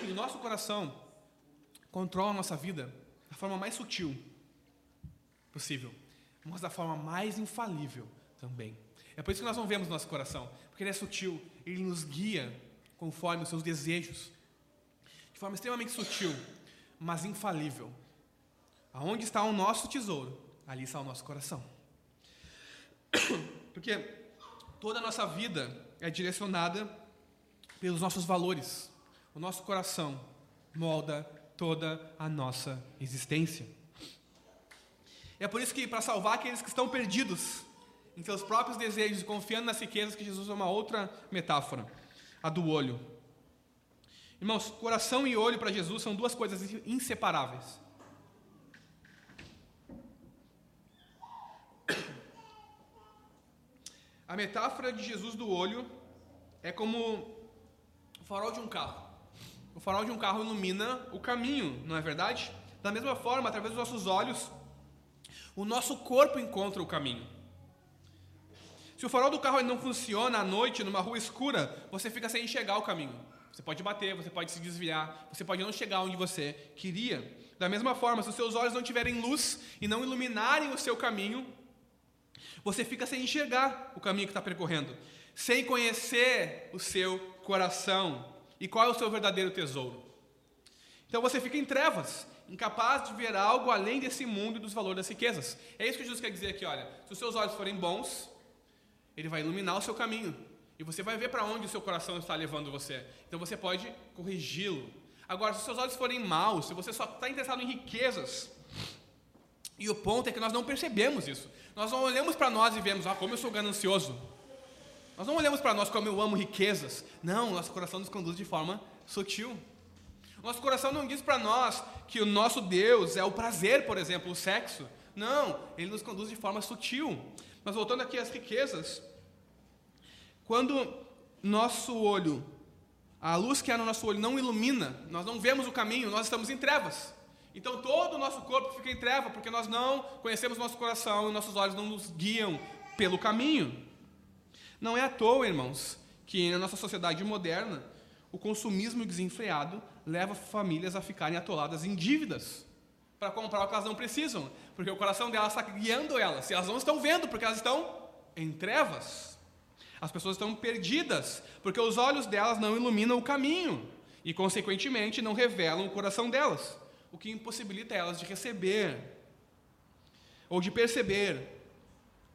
E o nosso coração controla a nossa vida da forma mais sutil possível, mas da forma mais infalível também. É por isso que nós não vemos nosso coração, porque ele é sutil, ele nos guia conforme os seus desejos, de forma extremamente sutil, mas infalível. Aonde está o nosso tesouro, ali está o nosso coração. Porque toda a nossa vida é direcionada pelos nossos valores. O nosso coração molda toda a nossa existência. É por isso que, para salvar aqueles que estão perdidos, em seus próprios desejos, confiando nas riquezas, que Jesus usa uma outra metáfora, a do olho. Irmãos, coração e olho para Jesus são duas coisas inseparáveis. A metáfora de Jesus do olho é como o farol de um carro. O farol de um carro ilumina o caminho, não é verdade? Da mesma forma, através dos nossos olhos, o nosso corpo encontra o caminho. Se o farol do carro não funciona à noite numa rua escura, você fica sem enxergar o caminho. Você pode bater, você pode se desviar, você pode não chegar onde você queria. Da mesma forma, se os seus olhos não tiverem luz e não iluminarem o seu caminho, você fica sem enxergar o caminho que está percorrendo, sem conhecer o seu coração e qual é o seu verdadeiro tesouro. Então você fica em trevas, incapaz de ver algo além desse mundo e dos valores das riquezas. É isso que Jesus quer dizer aqui, olha. Se os seus olhos forem bons, ele vai iluminar o seu caminho. E você vai ver para onde o seu coração está levando você. Então você pode corrigi-lo. Agora, se os seus olhos forem maus, se você só está interessado em riquezas, e o ponto é que nós não percebemos isso. Nós não olhamos para nós e vemos, ah, como eu sou ganancioso. Nós não olhamos para nós como eu amo riquezas. Não, nosso coração nos conduz de forma sutil. Nosso coração não diz para nós que o nosso Deus é o prazer, por exemplo, o sexo. Não, ele nos conduz de forma sutil. Mas voltando aqui às riquezas, quando nosso olho, a luz que há no nosso olho não ilumina, nós não vemos o caminho, nós estamos em trevas. Então todo o nosso corpo fica em treva, porque nós não conhecemos nosso coração e nossos olhos não nos guiam pelo caminho. Não é à toa, irmãos, que na nossa sociedade moderna, o consumismo desenfreado leva famílias a ficarem atoladas em dívidas para comprar o que elas não precisam, porque o coração delas está guiando elas, e elas não estão vendo, porque elas estão em trevas. As pessoas estão perdidas, porque os olhos delas não iluminam o caminho, e, consequentemente, não revelam o coração delas, o que impossibilita elas de receber ou de perceber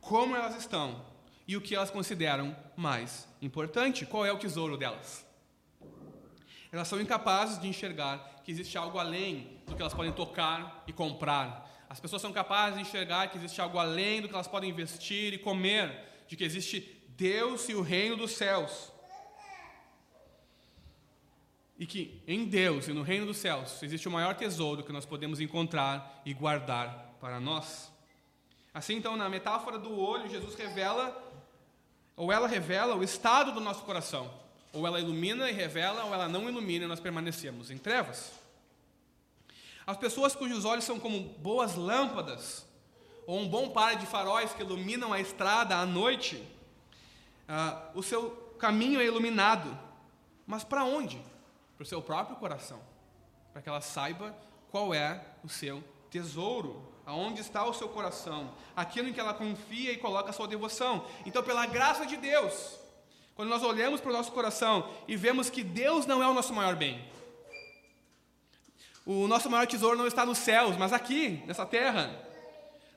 como elas estão e o que elas consideram mais importante, qual é o tesouro delas. Elas são incapazes de enxergar que existe algo além do que elas podem tocar e comprar. As pessoas são capazes de enxergar que existe algo além do que elas podem investir e comer, de que existe Deus e o reino dos céus. E que em Deus e no reino dos céus existe o maior tesouro que nós podemos encontrar e guardar para nós. Assim, então, na metáfora do olho, Jesus revela, ou ela revela, o estado do nosso coração. Ou ela ilumina e revela, ou ela não ilumina e nós permanecemos em trevas. As pessoas cujos olhos são como boas lâmpadas, ou um bom par de faróis que iluminam a estrada à noite, uh, o seu caminho é iluminado. Mas para onde? Para o seu próprio coração, para que ela saiba qual é o seu tesouro, aonde está o seu coração, aquilo em que ela confia e coloca a sua devoção. Então, pela graça de Deus, quando nós olhamos para o nosso coração e vemos que Deus não é o nosso maior bem. O nosso maior tesouro não está nos céus, mas aqui, nessa terra.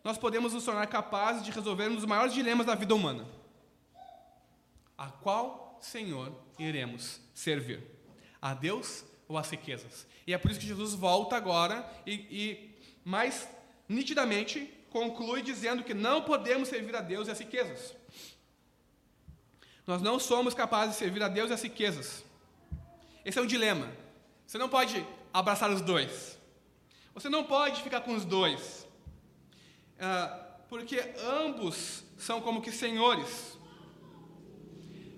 Nós podemos nos tornar capazes de resolver um dos maiores dilemas da vida humana. A qual Senhor iremos servir? A Deus ou às riquezas? E é por isso que Jesus volta agora e, e mais nitidamente conclui dizendo que não podemos servir a Deus e às riquezas. Nós não somos capazes de servir a Deus e as riquezas. Esse é um dilema. Você não pode abraçar os dois. Você não pode ficar com os dois. Uh, porque ambos são como que senhores.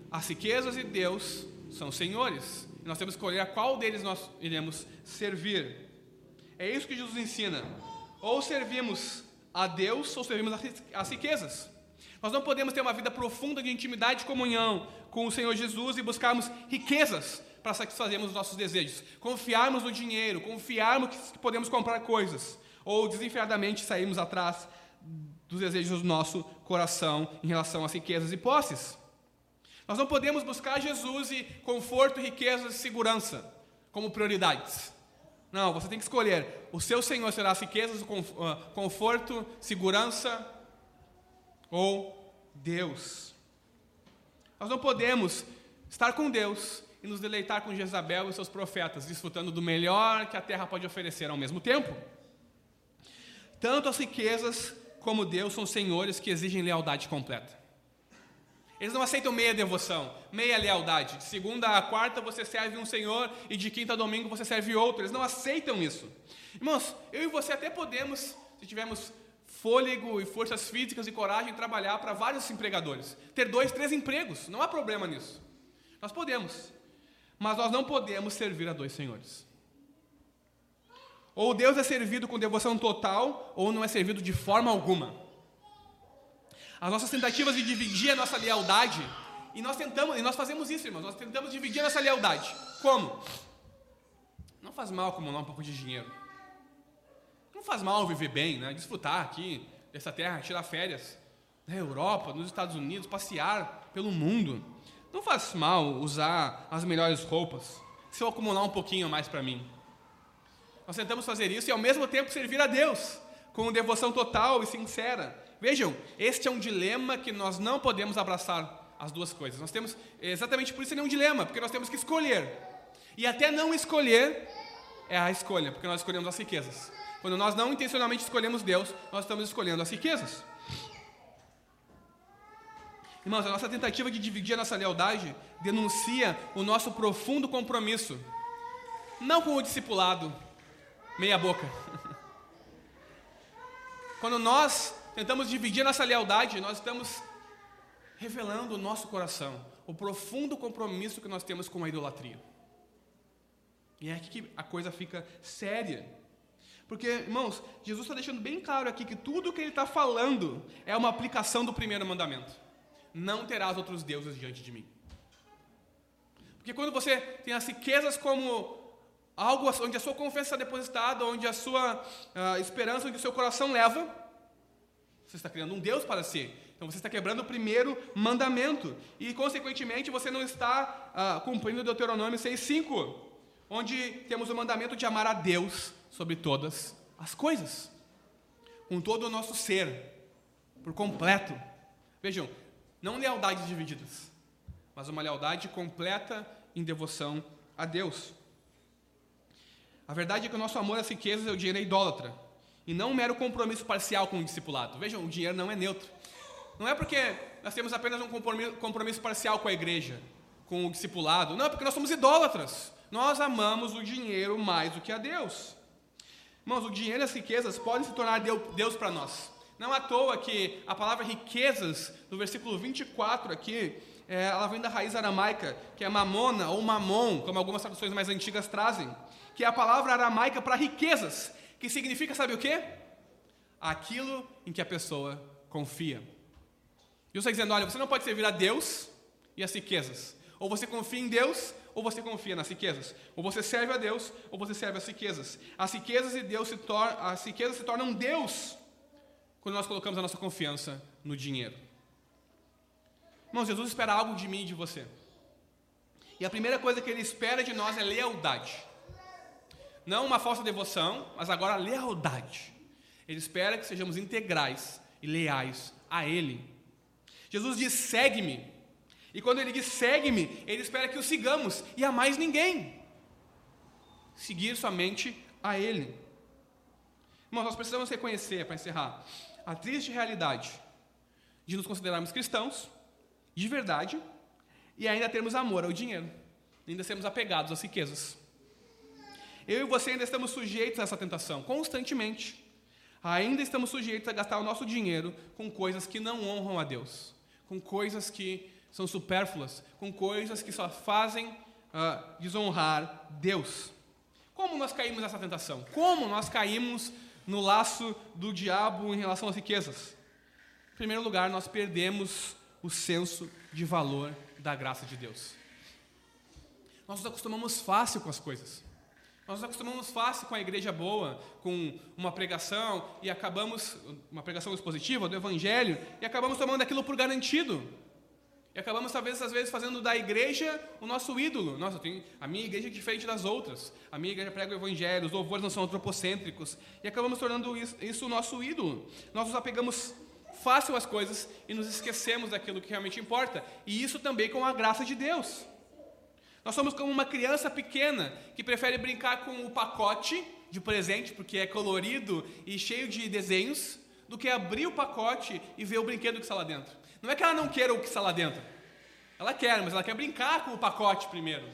As riquezas e Deus são senhores. E nós temos que escolher a qual deles nós iremos servir. É isso que Jesus ensina. Ou servimos a Deus ou servimos as riquezas. Nós não podemos ter uma vida profunda de intimidade e comunhão com o Senhor Jesus e buscarmos riquezas para satisfazermos os nossos desejos, confiarmos no dinheiro, confiarmos que podemos comprar coisas, ou desenfreadamente sairmos atrás dos desejos do nosso coração em relação às riquezas e posses. Nós não podemos buscar Jesus e conforto, riquezas e segurança como prioridades. Não, você tem que escolher. O seu Senhor será as riquezas, ah, conforto, segurança ou Deus. Nós não podemos estar com Deus e nos deleitar com Jezabel e seus profetas, desfrutando do melhor que a terra pode oferecer ao mesmo tempo. Tanto as riquezas como Deus são senhores que exigem lealdade completa. Eles não aceitam meia devoção, meia lealdade. De segunda a quarta você serve um Senhor e de quinta a domingo você serve outro. Eles não aceitam isso. Irmãos, eu e você até podemos, se tivermos fôlego e forças físicas e coragem trabalhar para vários empregadores. Ter dois, três empregos, não há problema nisso. Nós podemos, mas nós não podemos servir a dois senhores. Ou Deus é servido com devoção total, ou não é servido de forma alguma. As nossas tentativas de dividir a nossa lealdade e nós tentamos, e nós fazemos isso, irmãos, nós tentamos dividir essa lealdade. Como? Não faz mal acumular um pouco de dinheiro. Não faz mal viver bem, né? desfrutar aqui dessa terra, tirar férias na Europa, nos Estados Unidos, passear pelo mundo. Não faz mal usar as melhores roupas, se eu acumular um pouquinho mais para mim. Nós tentamos fazer isso e ao mesmo tempo servir a Deus, com devoção total e sincera. Vejam, este é um dilema que nós não podemos abraçar as duas coisas. Nós temos, exatamente por isso ele é um dilema, porque nós temos que escolher. E até não escolher é a escolha, porque nós escolhemos as riquezas. Quando nós não intencionalmente escolhemos Deus, nós estamos escolhendo as riquezas. Irmãos, a nossa tentativa de dividir a nossa lealdade denuncia o nosso profundo compromisso, não com o discipulado, meia boca. Quando nós tentamos dividir nossa lealdade, nós estamos revelando o nosso coração, o profundo compromisso que nós temos com a idolatria. E é aqui que a coisa fica séria. Porque, irmãos, Jesus está deixando bem claro aqui que tudo o que ele está falando é uma aplicação do primeiro mandamento não terás outros deuses diante de mim. Porque quando você tem as riquezas como algo onde a sua confiança está depositada, onde a sua uh, esperança, onde o seu coração leva, você está criando um Deus para si. Então você está quebrando o primeiro mandamento. E, consequentemente, você não está uh, cumprindo Deuteronômio 6,5, onde temos o mandamento de amar a Deus sobre todas as coisas, com todo o nosso ser, por completo. Vejam, não lealdades divididas, mas uma lealdade completa em devoção a Deus. A verdade é que o nosso amor às riquezas é o dinheiro é idólatra, e não um mero compromisso parcial com o discipulado. Vejam, o dinheiro não é neutro. Não é porque nós temos apenas um compromisso, parcial com a igreja, com o discipulado. Não, é porque nós somos idólatras. Nós amamos o dinheiro mais do que a Deus. Irmãos, o dinheiro e as riquezas podem se tornar Deus para nós. Não à toa que a palavra riquezas, no versículo 24 aqui, é, ela vem da raiz aramaica, que é mamona ou mamon, como algumas traduções mais antigas trazem, que é a palavra aramaica para riquezas, que significa, sabe o quê? Aquilo em que a pessoa confia. E você dizendo, olha, você não pode servir a Deus e as riquezas. Ou você confia em Deus, ou você confia nas riquezas. Ou você serve a Deus, ou você serve as riquezas. As riquezas e Deus se tornam, as riquezas se tornam Deus quando nós colocamos a nossa confiança no dinheiro. Irmãos, Jesus espera algo de mim e de você. E a primeira coisa que ele espera de nós é lealdade. Não uma falsa devoção, mas agora lealdade. Ele espera que sejamos integrais e leais a Ele. Jesus diz: segue-me. E quando ele diz segue-me, ele espera que o sigamos e a mais ninguém. Seguir somente a Ele. Irmãos, nós precisamos reconhecer, para encerrar, a triste realidade de nos considerarmos cristãos, de verdade, e ainda termos amor ao dinheiro, ainda sermos apegados às riquezas. Eu e você ainda estamos sujeitos a essa tentação, constantemente. Ainda estamos sujeitos a gastar o nosso dinheiro com coisas que não honram a Deus, com coisas que são supérfluas, com coisas que só fazem uh, desonrar Deus. Como nós caímos nessa tentação? Como nós caímos no laço do diabo em relação às riquezas? Em primeiro lugar, nós perdemos o senso de valor da graça de Deus. Nós nos acostumamos fácil com as coisas. Nós nos acostumamos fácil com a igreja boa, com uma pregação e acabamos uma pregação expositiva do evangelho e acabamos tomando aquilo por garantido. E acabamos, talvez, às vezes, fazendo da igreja o nosso ídolo. Nossa, tenho, a minha igreja é diferente das outras. A minha igreja prega o evangelho, os louvores não são antropocêntricos. E acabamos tornando isso, isso o nosso ídolo. Nós nos apegamos fácil às coisas e nos esquecemos daquilo que realmente importa. E isso também com a graça de Deus. Nós somos como uma criança pequena que prefere brincar com o pacote de presente, porque é colorido e cheio de desenhos, do que abrir o pacote e ver o brinquedo que está lá dentro. Não é que ela não queira o que está lá dentro. Ela quer, mas ela quer brincar com o pacote primeiro.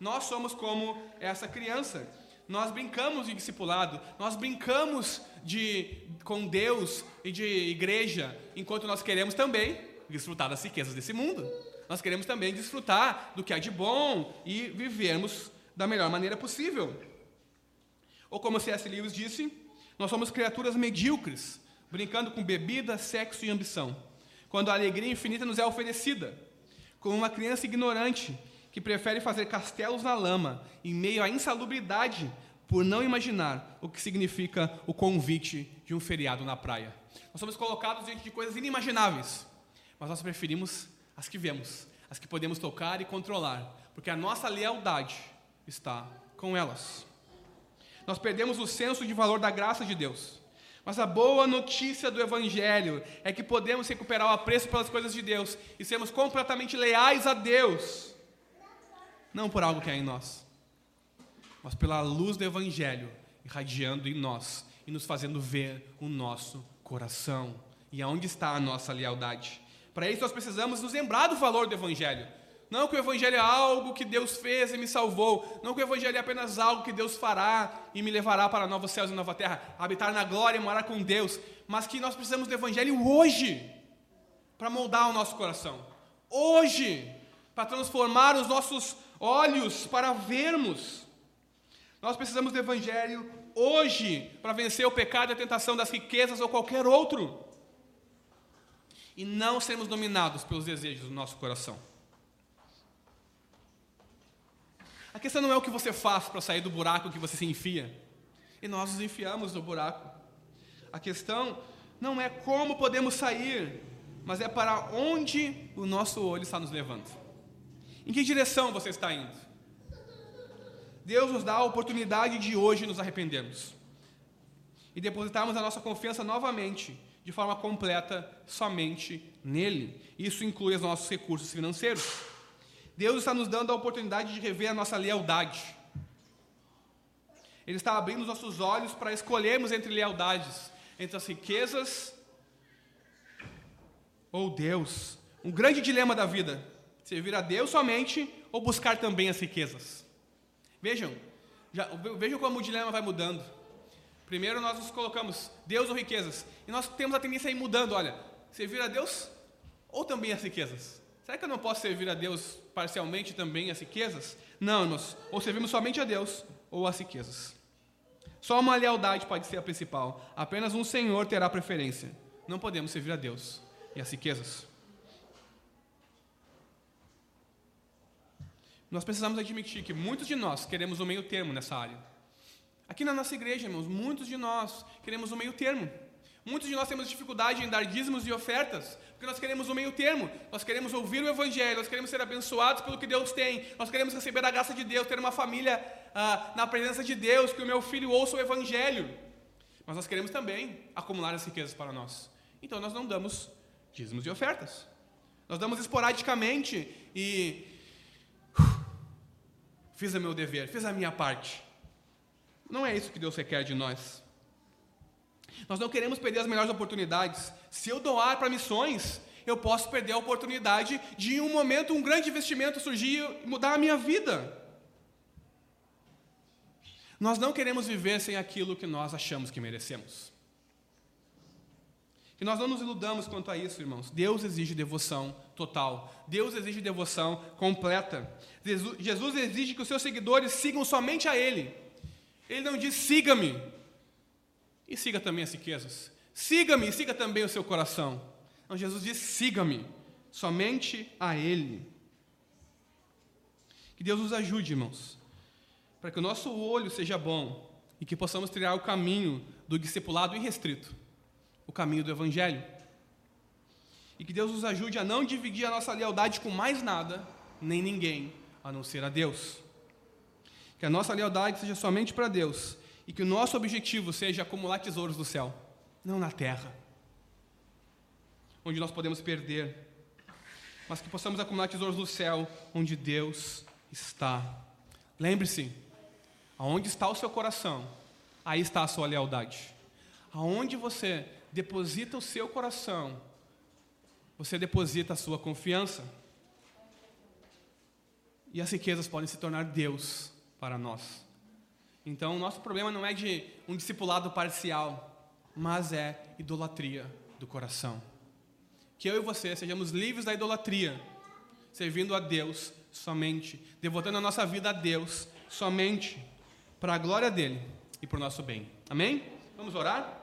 Nós somos como essa criança. Nós brincamos de discipulado, nós brincamos de com Deus e de igreja, enquanto nós queremos também desfrutar das riquezas desse mundo. Nós queremos também desfrutar do que há de bom e vivermos da melhor maneira possível. Ou como C.S. Lewis disse, nós somos criaturas medíocres, brincando com bebida, sexo e ambição quando a alegria infinita nos é oferecida. como uma criança ignorante que prefere fazer castelos na lama em meio à insalubridade por não imaginar o que significa o convite de um feriado na praia. Nós somos colocados diante de coisas inimagináveis, mas nós preferimos as que vemos, as que podemos tocar e controlar, porque a nossa lealdade está com elas. Nós perdemos o senso de valor da graça de Deus. Mas a boa notícia do Evangelho é que podemos recuperar o apreço pelas coisas de Deus e sermos completamente leais a Deus, não por algo que é em nós, mas pela luz do Evangelho irradiando em nós e nos fazendo ver o nosso coração e aonde está a nossa lealdade. Para isso, nós precisamos nos lembrar do valor do Evangelho. Não que o Evangelho é algo que Deus fez e me salvou. Não que o Evangelho é apenas algo que Deus fará e me levará para novos céus e nova terra, habitar na glória e morar com Deus. Mas que nós precisamos do Evangelho hoje para moldar o nosso coração. Hoje, para transformar os nossos olhos para vermos. Nós precisamos do Evangelho hoje para vencer o pecado e a tentação das riquezas ou qualquer outro. E não sermos dominados pelos desejos do nosso coração. A questão não é o que você faz para sair do buraco que você se enfia. E nós nos enfiamos no buraco. A questão não é como podemos sair, mas é para onde o nosso olho está nos levando. Em que direção você está indo? Deus nos dá a oportunidade de hoje nos arrependermos e depositarmos a nossa confiança novamente, de forma completa, somente nele. Isso inclui os nossos recursos financeiros. Deus está nos dando a oportunidade de rever a nossa lealdade. Ele está abrindo os nossos olhos para escolhermos entre lealdades, entre as riquezas ou Deus. Um grande dilema da vida: servir a Deus somente ou buscar também as riquezas. Vejam, já, vejam como o dilema vai mudando. Primeiro nós nos colocamos Deus ou riquezas, e nós temos a tendência a ir mudando. Olha, servir a Deus ou também as riquezas. Será que eu não posso servir a Deus parcialmente também as riquezas? Não, nós ou servimos somente a Deus ou as riquezas. Só uma lealdade pode ser a principal. Apenas um Senhor terá preferência. Não podemos servir a Deus e as riquezas. Nós precisamos admitir que muitos de nós queremos o meio termo nessa área. Aqui na nossa igreja, irmãos, muitos de nós queremos o meio termo. Muitos de nós temos dificuldade em dar dízimos e ofertas, porque nós queremos o meio termo, nós queremos ouvir o Evangelho, nós queremos ser abençoados pelo que Deus tem, nós queremos receber a graça de Deus, ter uma família ah, na presença de Deus, que o meu filho ouça o Evangelho. Mas nós queremos também acumular as riquezas para nós. Então nós não damos dízimos e ofertas. Nós damos esporadicamente e. Uh, fiz o meu dever, fiz a minha parte. Não é isso que Deus requer de nós. Nós não queremos perder as melhores oportunidades. Se eu doar para missões, eu posso perder a oportunidade de, em um momento, um grande investimento surgir e mudar a minha vida. Nós não queremos viver sem aquilo que nós achamos que merecemos. Que nós não nos iludamos quanto a isso, irmãos. Deus exige devoção total. Deus exige devoção completa. Jesus exige que os seus seguidores sigam somente a Ele. Ele não diz siga-me, e siga também as riquezas. Siga-me e siga também o seu coração. Então Jesus diz: siga-me, somente a Ele. Que Deus nos ajude, irmãos, para que o nosso olho seja bom e que possamos trilhar o caminho do discipulado irrestrito, o caminho do Evangelho. E que Deus nos ajude a não dividir a nossa lealdade com mais nada, nem ninguém, a não ser a Deus. Que a nossa lealdade seja somente para Deus e que o nosso objetivo seja acumular tesouros do céu, não na terra, onde nós podemos perder, mas que possamos acumular tesouros do céu, onde Deus está. Lembre-se, aonde está o seu coração, aí está a sua lealdade. Aonde você deposita o seu coração, você deposita a sua confiança. E as riquezas podem se tornar Deus para nós. Então, o nosso problema não é de um discipulado parcial, mas é idolatria do coração. Que eu e você sejamos livres da idolatria, servindo a Deus somente, devotando a nossa vida a Deus somente, para a glória dele e para o nosso bem. Amém? Vamos orar?